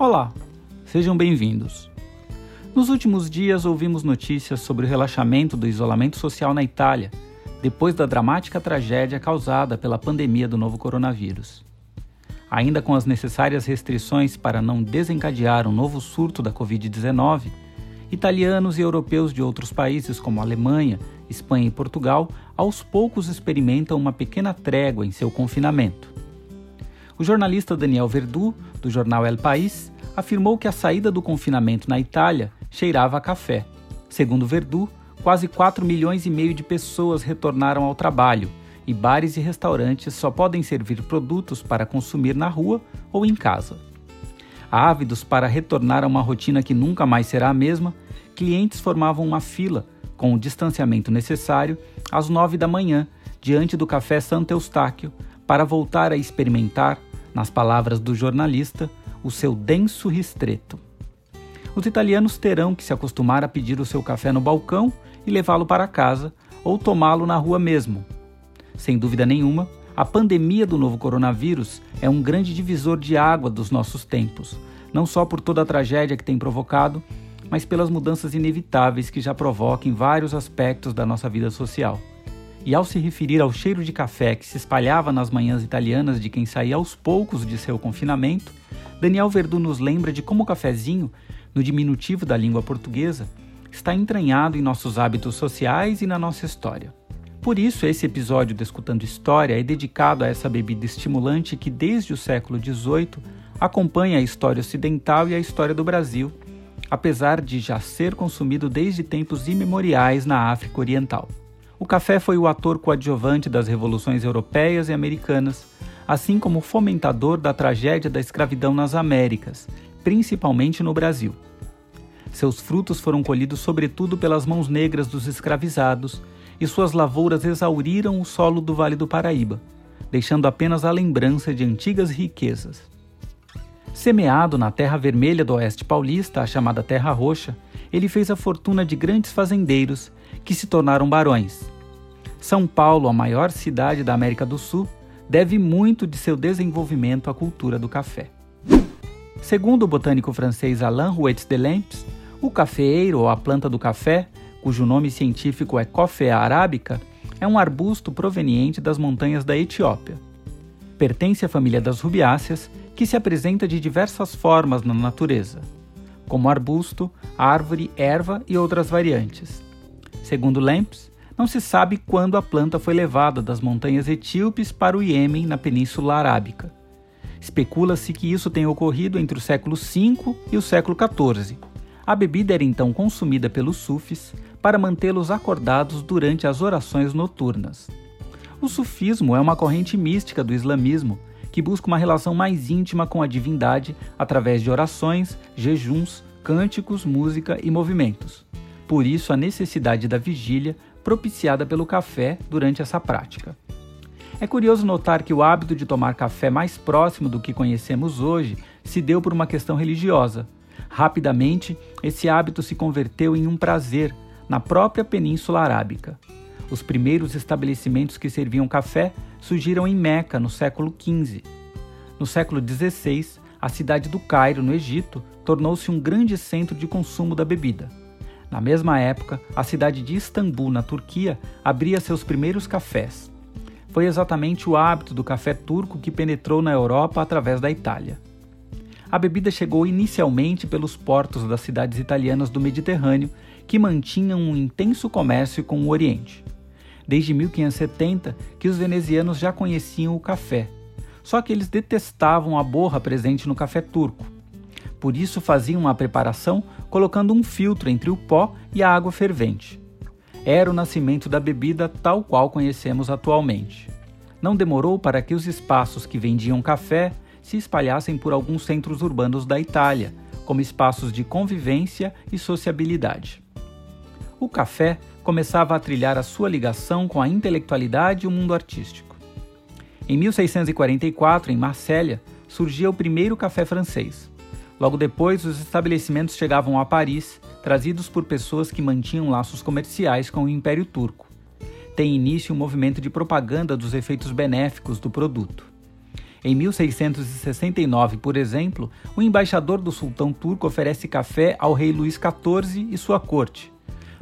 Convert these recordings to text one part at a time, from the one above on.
Olá, sejam bem-vindos. Nos últimos dias ouvimos notícias sobre o relaxamento do isolamento social na Itália, depois da dramática tragédia causada pela pandemia do novo coronavírus. Ainda com as necessárias restrições para não desencadear um novo surto da Covid-19, italianos e europeus de outros países como Alemanha, Espanha e Portugal aos poucos experimentam uma pequena trégua em seu confinamento. O jornalista Daniel Verdu, do jornal El País, afirmou que a saída do confinamento na Itália cheirava a café. Segundo Verdu, quase 4 milhões e meio de pessoas retornaram ao trabalho e bares e restaurantes só podem servir produtos para consumir na rua ou em casa. Ávidos para retornar a uma rotina que nunca mais será a mesma, clientes formavam uma fila, com o distanciamento necessário, às nove da manhã, diante do café Santo Eustáquio, para voltar a experimentar nas palavras do jornalista, o seu denso ristreto. Os italianos terão que se acostumar a pedir o seu café no balcão e levá-lo para casa ou tomá-lo na rua mesmo. Sem dúvida nenhuma, a pandemia do novo coronavírus é um grande divisor de água dos nossos tempos, não só por toda a tragédia que tem provocado, mas pelas mudanças inevitáveis que já provoca em vários aspectos da nossa vida social. E ao se referir ao cheiro de café que se espalhava nas manhãs italianas de quem saía aos poucos de seu confinamento, Daniel Verdu nos lembra de como o cafezinho, no diminutivo da língua portuguesa, está entranhado em nossos hábitos sociais e na nossa história. Por isso, esse episódio do Escutando História é dedicado a essa bebida estimulante que, desde o século XVIII, acompanha a história ocidental e a história do Brasil, apesar de já ser consumido desde tempos imemoriais na África Oriental. O café foi o ator coadjuvante das revoluções europeias e americanas, assim como o fomentador da tragédia da escravidão nas Américas, principalmente no Brasil. Seus frutos foram colhidos sobretudo pelas mãos negras dos escravizados, e suas lavouras exauriram o solo do Vale do Paraíba, deixando apenas a lembrança de antigas riquezas. Semeado na terra vermelha do oeste paulista, a chamada Terra Roxa, ele fez a fortuna de grandes fazendeiros que se tornaram barões. São Paulo, a maior cidade da América do Sul, deve muito de seu desenvolvimento à cultura do café. Segundo o botânico francês Alain Rouet de Lemps, o cafeeiro ou a planta do café, cujo nome científico é Coffea arábica, é um arbusto proveniente das montanhas da Etiópia. Pertence à família das rubiáceas, que se apresenta de diversas formas na natureza, como arbusto, árvore, erva e outras variantes. Segundo Lemps, não se sabe quando a planta foi levada das montanhas etíopes para o Iêmen, na Península Arábica. Especula-se que isso tenha ocorrido entre o século V e o século XIV. A bebida era então consumida pelos sufis para mantê-los acordados durante as orações noturnas. O sufismo é uma corrente mística do islamismo que busca uma relação mais íntima com a divindade através de orações, jejuns, cânticos, música e movimentos. Por isso, a necessidade da vigília propiciada pelo café durante essa prática. É curioso notar que o hábito de tomar café mais próximo do que conhecemos hoje se deu por uma questão religiosa. Rapidamente, esse hábito se converteu em um prazer na própria Península Arábica. Os primeiros estabelecimentos que serviam café surgiram em Meca no século XV. No século XVI, a cidade do Cairo, no Egito, tornou-se um grande centro de consumo da bebida. Na mesma época, a cidade de Istambul, na Turquia, abria seus primeiros cafés. Foi exatamente o hábito do café turco que penetrou na Europa através da Itália. A bebida chegou inicialmente pelos portos das cidades italianas do Mediterrâneo, que mantinham um intenso comércio com o Oriente. Desde 1570 que os venezianos já conheciam o café, só que eles detestavam a borra presente no café turco. Por isso faziam a preparação colocando um filtro entre o pó e a água fervente. Era o nascimento da bebida tal qual conhecemos atualmente. Não demorou para que os espaços que vendiam café se espalhassem por alguns centros urbanos da Itália, como espaços de convivência e sociabilidade. O café começava a trilhar a sua ligação com a intelectualidade e o mundo artístico. Em 1644, em Marsella, surgia o primeiro café francês. Logo depois, os estabelecimentos chegavam a Paris, trazidos por pessoas que mantinham laços comerciais com o Império Turco. Tem início um movimento de propaganda dos efeitos benéficos do produto. Em 1669, por exemplo, o embaixador do sultão turco oferece café ao rei Luís XIV e sua corte.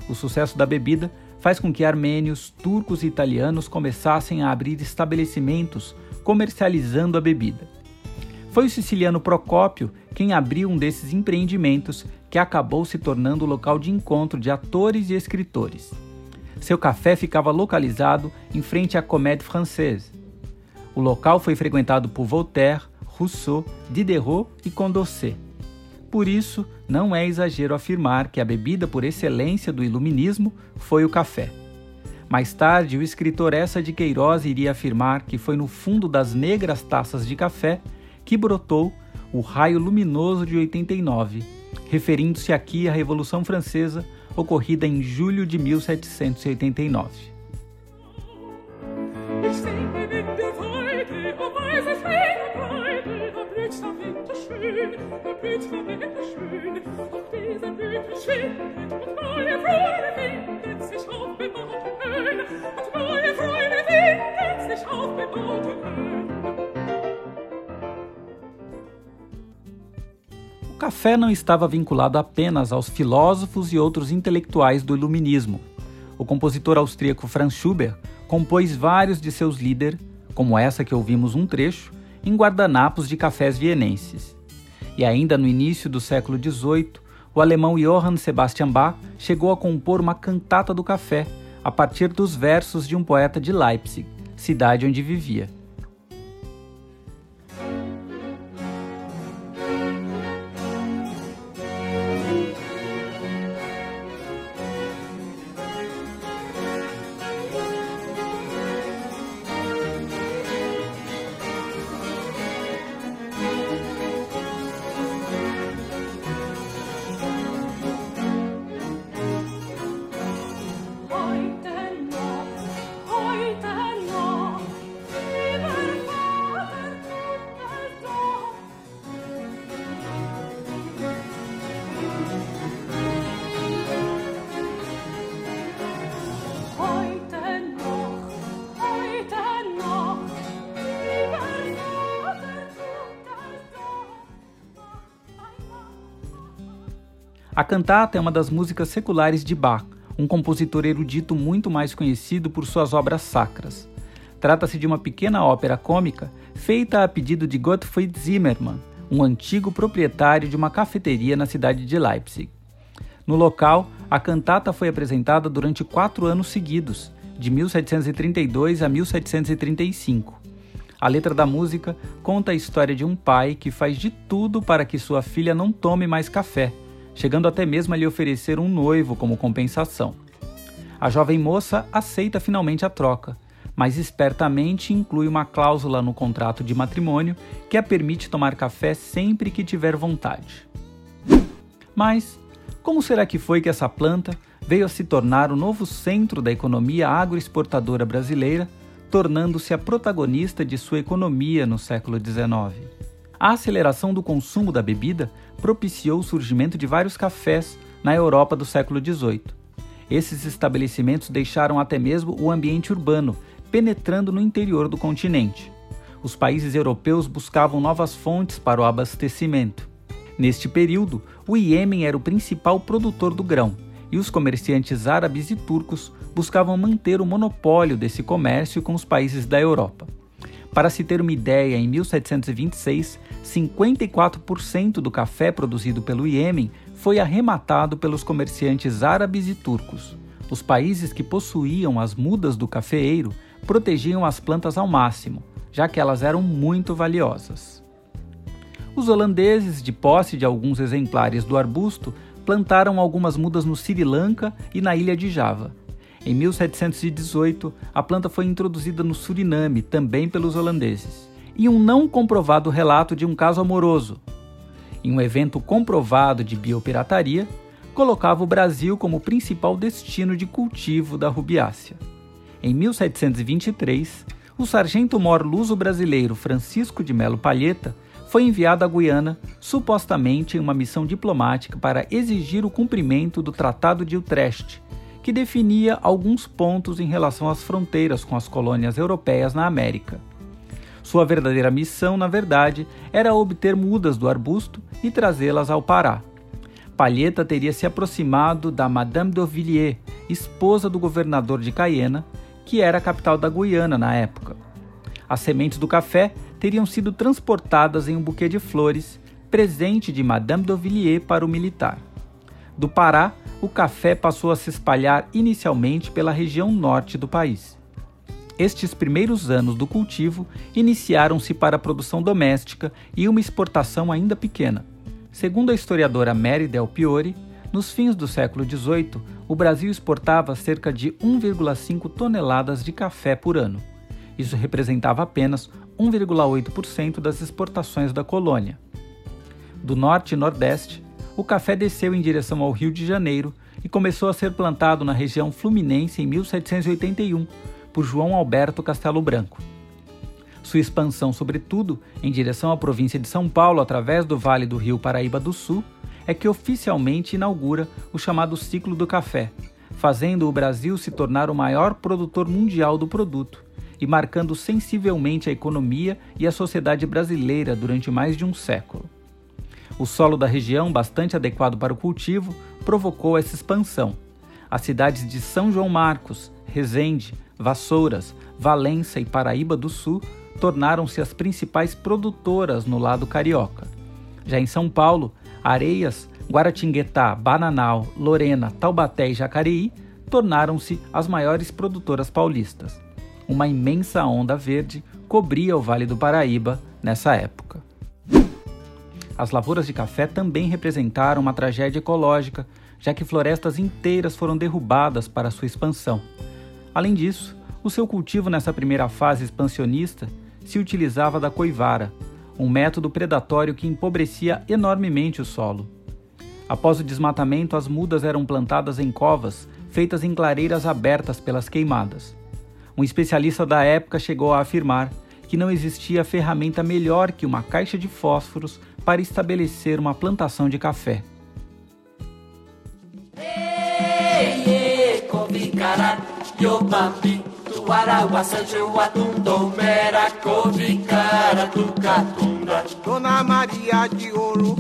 O sucesso da bebida faz com que armênios, turcos e italianos começassem a abrir estabelecimentos comercializando a bebida. Foi o siciliano Procópio quem abriu um desses empreendimentos que acabou se tornando o local de encontro de atores e escritores. Seu café ficava localizado em frente à Comédie Française. O local foi frequentado por Voltaire, Rousseau, Diderot e Condorcet. Por isso, não é exagero afirmar que a bebida por excelência do iluminismo foi o café. Mais tarde, o escritor Essa de Queiroz iria afirmar que foi no fundo das negras taças de café que brotou o raio luminoso de 89, referindo-se aqui à Revolução Francesa ocorrida em julho de 1789. O café não estava vinculado apenas aos filósofos e outros intelectuais do Iluminismo. O compositor austríaco Franz Schubert compôs vários de seus líderes, como essa que ouvimos um trecho, em guardanapos de cafés vienenses. E ainda no início do século XVIII, o alemão Johann Sebastian Bach chegou a compor uma cantata do café a partir dos versos de um poeta de Leipzig, cidade onde vivia. A cantata é uma das músicas seculares de Bach, um compositor erudito muito mais conhecido por suas obras sacras. Trata-se de uma pequena ópera cômica feita a pedido de Gottfried Zimmermann, um antigo proprietário de uma cafeteria na cidade de Leipzig. No local, a cantata foi apresentada durante quatro anos seguidos, de 1732 a 1735. A letra da música conta a história de um pai que faz de tudo para que sua filha não tome mais café chegando até mesmo a lhe oferecer um noivo como compensação. A jovem moça aceita finalmente a troca, mas espertamente inclui uma cláusula no contrato de matrimônio que a permite tomar café sempre que tiver vontade. Mas, como será que foi que essa planta veio a se tornar o novo centro da economia agroexportadora brasileira, tornando-se a protagonista de sua economia no século XIX? A aceleração do consumo da bebida propiciou o surgimento de vários cafés na Europa do século XVIII. Esses estabelecimentos deixaram até mesmo o ambiente urbano, penetrando no interior do continente. Os países europeus buscavam novas fontes para o abastecimento. Neste período, o Iêmen era o principal produtor do grão, e os comerciantes árabes e turcos buscavam manter o monopólio desse comércio com os países da Europa. Para se ter uma ideia, em 1726, 54% do café produzido pelo Iêmen foi arrematado pelos comerciantes árabes e turcos. Os países que possuíam as mudas do cafeeiro protegiam as plantas ao máximo, já que elas eram muito valiosas. Os holandeses, de posse de alguns exemplares do arbusto, plantaram algumas mudas no Sri Lanka e na ilha de Java. Em 1718, a planta foi introduzida no Suriname, também pelos holandeses e um não comprovado relato de um caso amoroso. Em um evento comprovado de biopirataria, colocava o Brasil como principal destino de cultivo da rubiácea. Em 1723, o sargento-mor luso-brasileiro Francisco de Melo Palheta foi enviado à Guiana, supostamente em uma missão diplomática para exigir o cumprimento do Tratado de Utrecht, que definia alguns pontos em relação às fronteiras com as colônias europeias na América. Sua verdadeira missão, na verdade, era obter mudas do arbusto e trazê-las ao Pará. Palheta teria se aproximado da Madame d'Auvilliers, esposa do governador de Cayena, que era a capital da Guiana na época. As sementes do café teriam sido transportadas em um buquê de flores, presente de Madame d'Auvilliers para o militar. Do Pará, o café passou a se espalhar inicialmente pela região norte do país. Estes primeiros anos do cultivo iniciaram-se para a produção doméstica e uma exportação ainda pequena. Segundo a historiadora Mary Del Piore, nos fins do século XVIII, o Brasil exportava cerca de 1,5 toneladas de café por ano. Isso representava apenas 1,8% das exportações da colônia. Do norte e nordeste, o café desceu em direção ao Rio de Janeiro e começou a ser plantado na região fluminense em 1781 por João Alberto Castelo Branco. Sua expansão, sobretudo, em direção à província de São Paulo através do Vale do Rio Paraíba do Sul, é que oficialmente inaugura o chamado ciclo do café, fazendo o Brasil se tornar o maior produtor mundial do produto e marcando sensivelmente a economia e a sociedade brasileira durante mais de um século. O solo da região, bastante adequado para o cultivo, provocou essa expansão. As cidades de São João Marcos, Resende, Vassouras, Valença e Paraíba do Sul tornaram-se as principais produtoras no lado carioca. Já em São Paulo, Areias, Guaratinguetá, Bananal, Lorena, Taubaté e Jacareí tornaram-se as maiores produtoras paulistas. Uma imensa onda verde cobria o Vale do Paraíba nessa época. As lavouras de café também representaram uma tragédia ecológica, já que florestas inteiras foram derrubadas para sua expansão. Além disso, o seu cultivo nessa primeira fase expansionista se utilizava da coivara, um método predatório que empobrecia enormemente o solo. Após o desmatamento, as mudas eram plantadas em covas, feitas em clareiras abertas pelas queimadas. Um especialista da época chegou a afirmar que não existia ferramenta melhor que uma caixa de fósforos para estabelecer uma plantação de café. Yeah, Tuarawa, Mera, Dona Maria de Ouro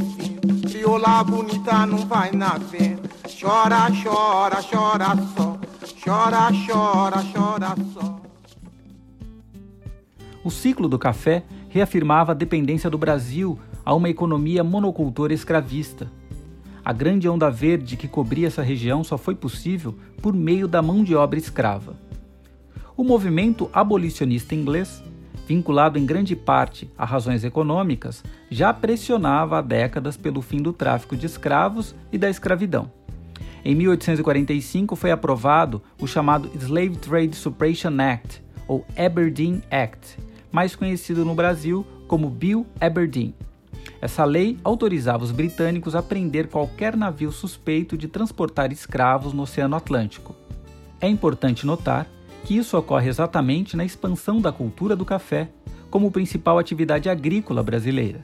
Crioula bonita não vai na venda Chora, chora, chora só. Chora, chora, chora só. O ciclo do café reafirmava a dependência do Brasil a uma economia monocultora escravista. A grande onda verde que cobria essa região só foi possível por meio da mão de obra escrava. O movimento abolicionista inglês, vinculado em grande parte a razões econômicas, já pressionava há décadas pelo fim do tráfico de escravos e da escravidão. Em 1845 foi aprovado o chamado Slave Trade Suppression Act, ou Aberdeen Act, mais conhecido no Brasil como Bill Aberdeen. Essa lei autorizava os britânicos a prender qualquer navio suspeito de transportar escravos no Oceano Atlântico. É importante notar que isso ocorre exatamente na expansão da cultura do café como principal atividade agrícola brasileira.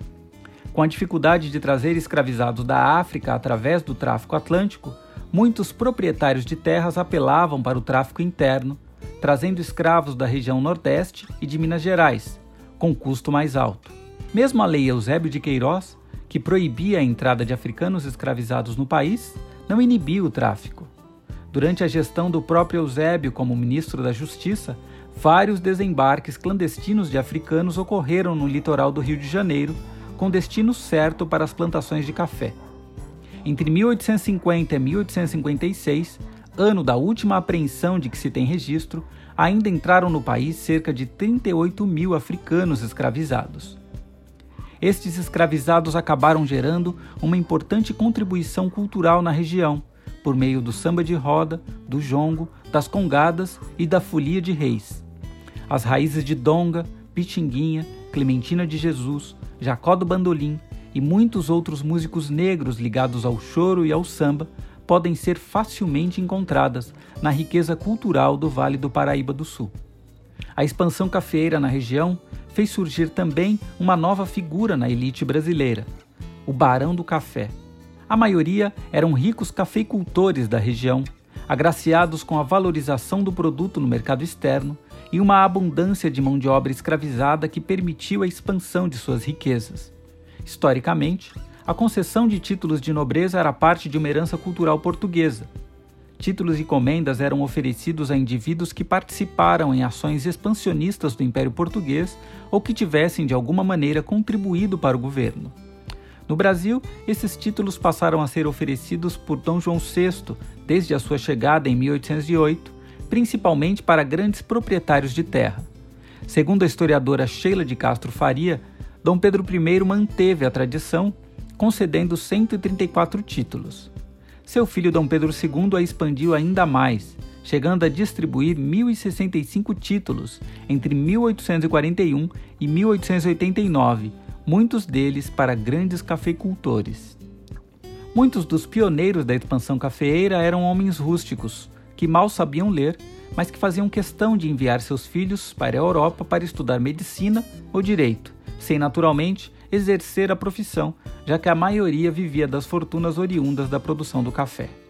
Com a dificuldade de trazer escravizados da África através do tráfico atlântico, muitos proprietários de terras apelavam para o tráfico interno, trazendo escravos da região Nordeste e de Minas Gerais, com custo mais alto. Mesmo a Lei Eusébio de Queiroz, que proibia a entrada de africanos escravizados no país, não inibia o tráfico. Durante a gestão do próprio Eusébio como ministro da Justiça, vários desembarques clandestinos de africanos ocorreram no litoral do Rio de Janeiro, com destino certo para as plantações de café. Entre 1850 e 1856, ano da última apreensão de que se tem registro, ainda entraram no país cerca de 38 mil africanos escravizados. Estes escravizados acabaram gerando uma importante contribuição cultural na região por meio do samba de roda, do jongo, das congadas e da folia de reis. As raízes de Donga, Pitinguinha, Clementina de Jesus, Jacó do Bandolim e muitos outros músicos negros ligados ao choro e ao samba podem ser facilmente encontradas na riqueza cultural do Vale do Paraíba do Sul. A expansão cafeeira na região fez surgir também uma nova figura na elite brasileira, o Barão do Café a maioria eram ricos cafeicultores da região, agraciados com a valorização do produto no mercado externo e uma abundância de mão de obra escravizada que permitiu a expansão de suas riquezas. Historicamente, a concessão de títulos de nobreza era parte de uma herança cultural portuguesa. Títulos e comendas eram oferecidos a indivíduos que participaram em ações expansionistas do Império Português ou que tivessem de alguma maneira contribuído para o governo. No Brasil, esses títulos passaram a ser oferecidos por Dom João VI desde a sua chegada em 1808, principalmente para grandes proprietários de terra. Segundo a historiadora Sheila de Castro Faria, Dom Pedro I manteve a tradição, concedendo 134 títulos. Seu filho Dom Pedro II a expandiu ainda mais, chegando a distribuir 1.065 títulos entre 1841 e 1889 muitos deles para grandes cafeicultores. Muitos dos pioneiros da expansão cafeeira eram homens rústicos, que mal sabiam ler, mas que faziam questão de enviar seus filhos para a Europa para estudar medicina ou direito, sem naturalmente exercer a profissão, já que a maioria vivia das fortunas oriundas da produção do café.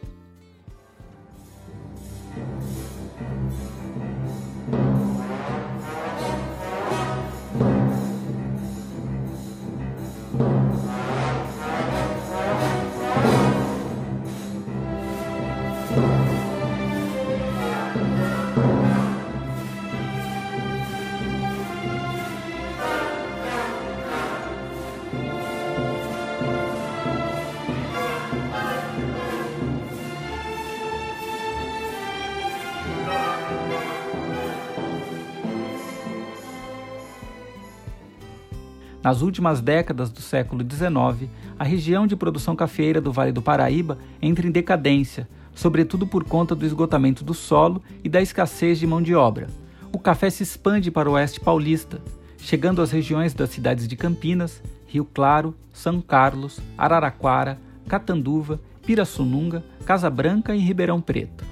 Nas últimas décadas do século XIX, a região de produção cafeeira do Vale do Paraíba entra em decadência, sobretudo por conta do esgotamento do solo e da escassez de mão de obra. O café se expande para o oeste paulista, chegando às regiões das cidades de Campinas, Rio Claro, São Carlos, Araraquara, Catanduva, Pirassununga, Casa Branca e Ribeirão Preto.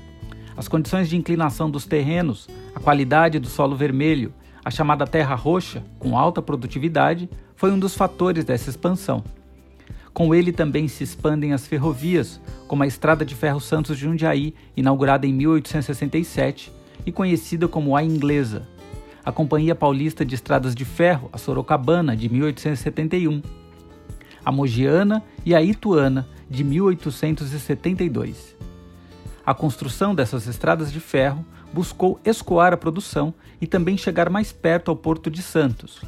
As condições de inclinação dos terrenos, a qualidade do solo vermelho, a chamada terra roxa, com alta produtividade, foi um dos fatores dessa expansão. Com ele também se expandem as ferrovias, como a Estrada de Ferro Santos de Jundiaí, inaugurada em 1867 e conhecida como a Inglesa, a Companhia Paulista de Estradas de Ferro, a Sorocabana, de 1871, a Mogiana e a Ituana, de 1872. A construção dessas estradas de ferro buscou escoar a produção e também chegar mais perto ao Porto de Santos.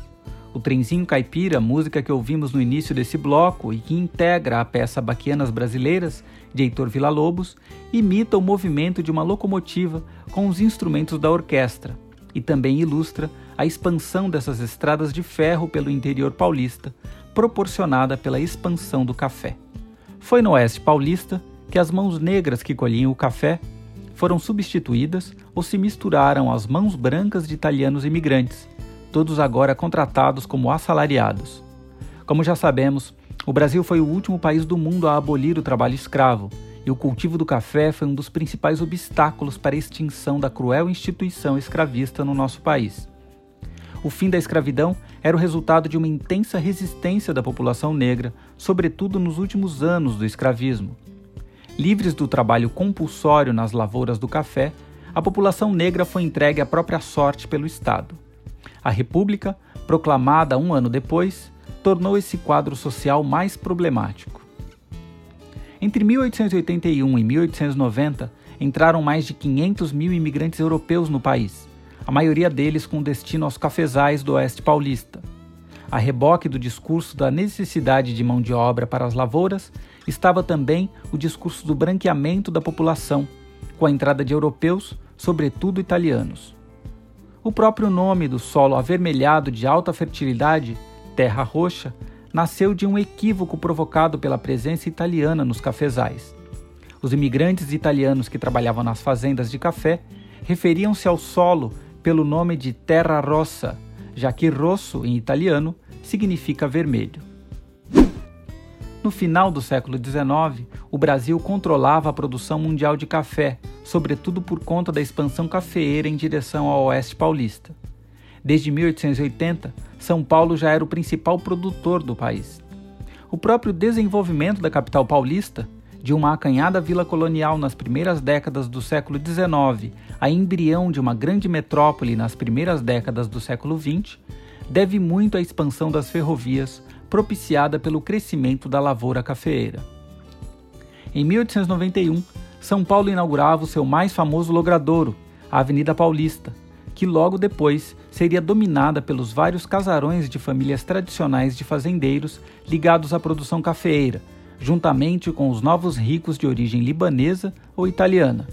O trenzinho caipira, música que ouvimos no início desse bloco e que integra a peça Baquianas Brasileiras, de Heitor Villa-Lobos, imita o movimento de uma locomotiva com os instrumentos da orquestra e também ilustra a expansão dessas estradas de ferro pelo interior paulista, proporcionada pela expansão do café. Foi no oeste paulista que as mãos negras que colhiam o café foram substituídas ou se misturaram às mãos brancas de italianos imigrantes, todos agora contratados como assalariados. Como já sabemos, o Brasil foi o último país do mundo a abolir o trabalho escravo, e o cultivo do café foi um dos principais obstáculos para a extinção da cruel instituição escravista no nosso país. O fim da escravidão era o resultado de uma intensa resistência da população negra, sobretudo nos últimos anos do escravismo. Livres do trabalho compulsório nas lavouras do café, a população negra foi entregue à própria sorte pelo Estado. A República, proclamada um ano depois, tornou esse quadro social mais problemático. Entre 1881 e 1890, entraram mais de 500 mil imigrantes europeus no país, a maioria deles com destino aos cafezais do oeste paulista. A reboque do discurso da necessidade de mão de obra para as lavouras estava também o discurso do branqueamento da população, com a entrada de europeus, sobretudo italianos. O próprio nome do solo avermelhado de alta fertilidade, terra roxa, nasceu de um equívoco provocado pela presença italiana nos cafezais. Os imigrantes italianos que trabalhavam nas fazendas de café referiam-se ao solo pelo nome de terra rossa, já que rosso, em italiano, significa vermelho. No final do século XIX, o Brasil controlava a produção mundial de café, sobretudo por conta da expansão cafeeira em direção ao oeste paulista. Desde 1880, São Paulo já era o principal produtor do país. O próprio desenvolvimento da capital paulista, de uma acanhada vila colonial nas primeiras décadas do século XIX a embrião de uma grande metrópole nas primeiras décadas do século XX, deve muito à expansão das ferrovias propiciada pelo crescimento da lavoura cafeeira. Em 1891, São Paulo inaugurava o seu mais famoso logradouro, a Avenida Paulista, que logo depois seria dominada pelos vários casarões de famílias tradicionais de fazendeiros ligados à produção cafeeira, juntamente com os novos ricos de origem libanesa ou italiana.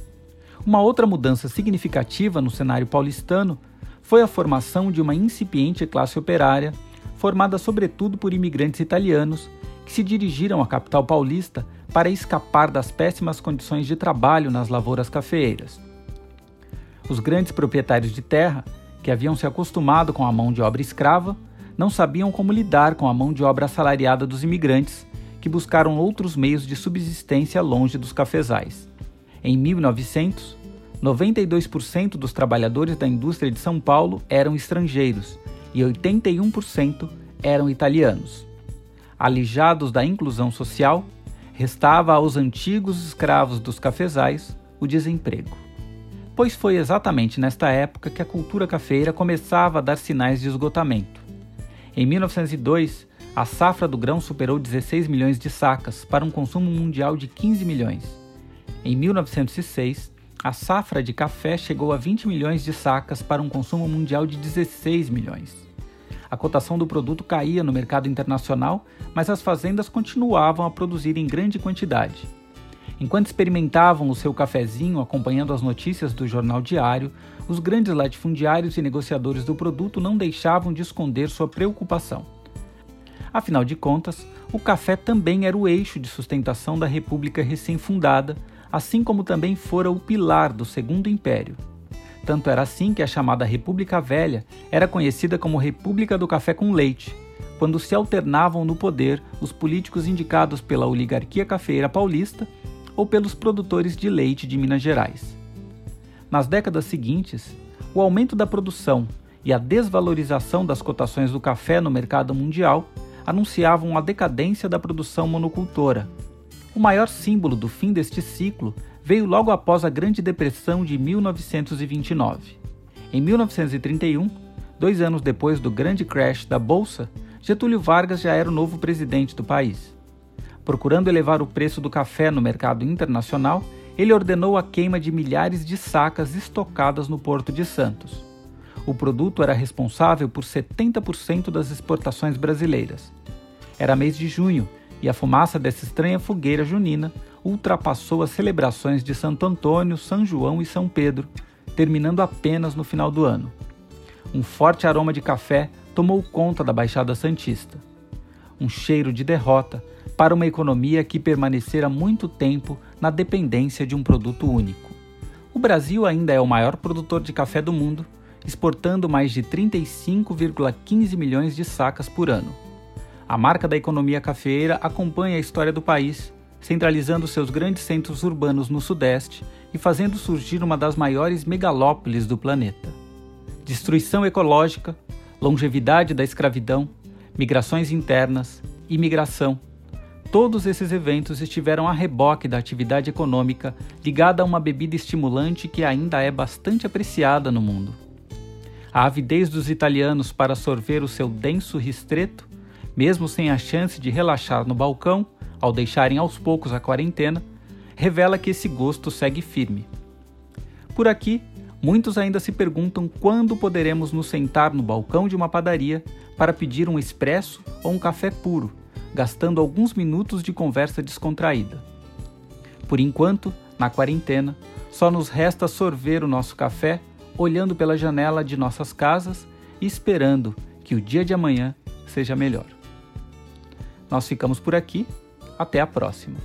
Uma outra mudança significativa no cenário paulistano foi a formação de uma incipiente classe operária, formada sobretudo por imigrantes italianos que se dirigiram à capital paulista para escapar das péssimas condições de trabalho nas lavouras cafeeiras. Os grandes proprietários de terra, que haviam se acostumado com a mão de obra escrava, não sabiam como lidar com a mão de obra assalariada dos imigrantes que buscaram outros meios de subsistência longe dos cafezais. Em 1900, 92% dos trabalhadores da indústria de São Paulo eram estrangeiros e 81% eram italianos. Alijados da inclusão social, restava aos antigos escravos dos cafezais o desemprego. Pois foi exatamente nesta época que a cultura cafeira começava a dar sinais de esgotamento. Em 1902, a safra do grão superou 16 milhões de sacas para um consumo mundial de 15 milhões. Em 1906, a safra de café chegou a 20 milhões de sacas para um consumo mundial de 16 milhões. A cotação do produto caía no mercado internacional, mas as fazendas continuavam a produzir em grande quantidade. Enquanto experimentavam o seu cafezinho acompanhando as notícias do jornal diário, os grandes latifundiários e negociadores do produto não deixavam de esconder sua preocupação. Afinal de contas, o café também era o eixo de sustentação da República recém-fundada, assim como também fora o pilar do Segundo Império. Tanto era assim que a chamada República Velha era conhecida como República do Café com Leite, quando se alternavam no poder os políticos indicados pela oligarquia cafeira paulista ou pelos produtores de leite de Minas Gerais. Nas décadas seguintes, o aumento da produção e a desvalorização das cotações do café no mercado mundial anunciavam a decadência da produção monocultora. O maior símbolo do fim deste ciclo veio logo após a Grande Depressão de 1929. Em 1931, dois anos depois do grande crash da Bolsa, Getúlio Vargas já era o novo presidente do país. Procurando elevar o preço do café no mercado internacional, ele ordenou a queima de milhares de sacas estocadas no Porto de Santos. O produto era responsável por 70% das exportações brasileiras. Era mês de junho e a fumaça dessa estranha fogueira junina ultrapassou as celebrações de Santo Antônio, São João e São Pedro, terminando apenas no final do ano. Um forte aroma de café tomou conta da Baixada Santista. Um cheiro de derrota para uma economia que permanecera muito tempo na dependência de um produto único. O Brasil ainda é o maior produtor de café do mundo exportando mais de 35,15 milhões de sacas por ano. A marca da economia cafeeira acompanha a história do país, centralizando seus grandes centros urbanos no Sudeste e fazendo surgir uma das maiores megalópolis do planeta. Destruição ecológica, longevidade da escravidão, migrações internas, imigração. Todos esses eventos estiveram a reboque da atividade econômica ligada a uma bebida estimulante que ainda é bastante apreciada no mundo. A avidez dos italianos para sorver o seu denso ristreto, mesmo sem a chance de relaxar no balcão, ao deixarem aos poucos a quarentena, revela que esse gosto segue firme. Por aqui, muitos ainda se perguntam quando poderemos nos sentar no balcão de uma padaria para pedir um expresso ou um café puro, gastando alguns minutos de conversa descontraída. Por enquanto, na quarentena, só nos resta sorver o nosso café olhando pela janela de nossas casas e esperando que o dia de amanhã seja melhor. Nós ficamos por aqui, até a próxima!